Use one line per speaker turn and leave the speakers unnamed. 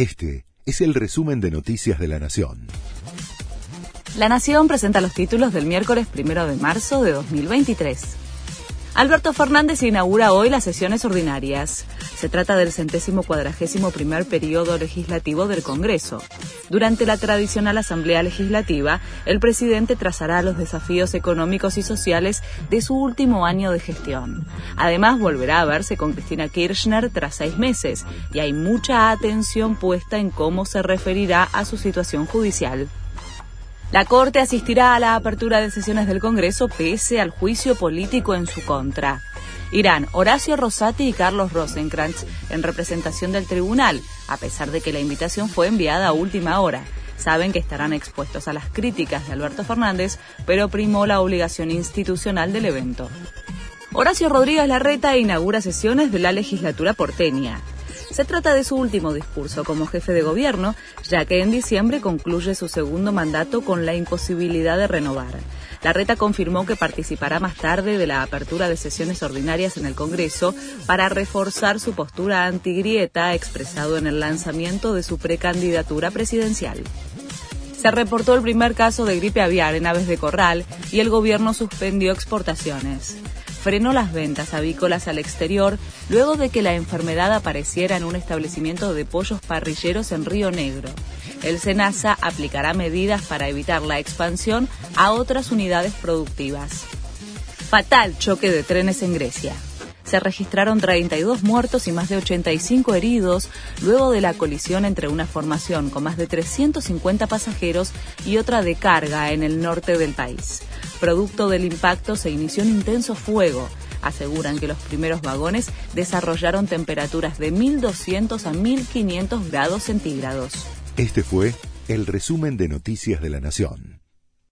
Este es el resumen de Noticias de la Nación.
La Nación presenta los títulos del miércoles primero de marzo de 2023. Alberto Fernández inaugura hoy las sesiones ordinarias. Se trata del centésimo cuadragésimo primer periodo legislativo del Congreso. Durante la tradicional Asamblea Legislativa, el presidente trazará los desafíos económicos y sociales de su último año de gestión. Además, volverá a verse con Cristina Kirchner tras seis meses y hay mucha atención puesta en cómo se referirá a su situación judicial. La Corte asistirá a la apertura de sesiones del Congreso pese al juicio político en su contra. Irán Horacio Rosati y Carlos Rosenkrantz en representación del tribunal, a pesar de que la invitación fue enviada a última hora. Saben que estarán expuestos a las críticas de Alberto Fernández, pero primó la obligación institucional del evento. Horacio Rodríguez Larreta inaugura sesiones de la legislatura porteña. Se trata de su último discurso como jefe de gobierno, ya que en diciembre concluye su segundo mandato con la imposibilidad de renovar. Larreta confirmó que participará más tarde de la apertura de sesiones ordinarias en el Congreso para reforzar su postura antigrieta expresado en el lanzamiento de su precandidatura presidencial. Se reportó el primer caso de gripe aviar en aves de corral y el gobierno suspendió exportaciones frenó las ventas avícolas al exterior luego de que la enfermedad apareciera en un establecimiento de pollos parrilleros en Río Negro. El SENASA aplicará medidas para evitar la expansión a otras unidades productivas. Fatal choque de trenes en Grecia se registraron 32 muertos y más de 85 heridos luego de la colisión entre una formación con más de 350 pasajeros y otra de carga en el norte del país. Producto del impacto se inició un intenso fuego. Aseguran que los primeros vagones desarrollaron temperaturas de 1200 a 1500 grados centígrados.
Este fue el resumen de Noticias de la Nación.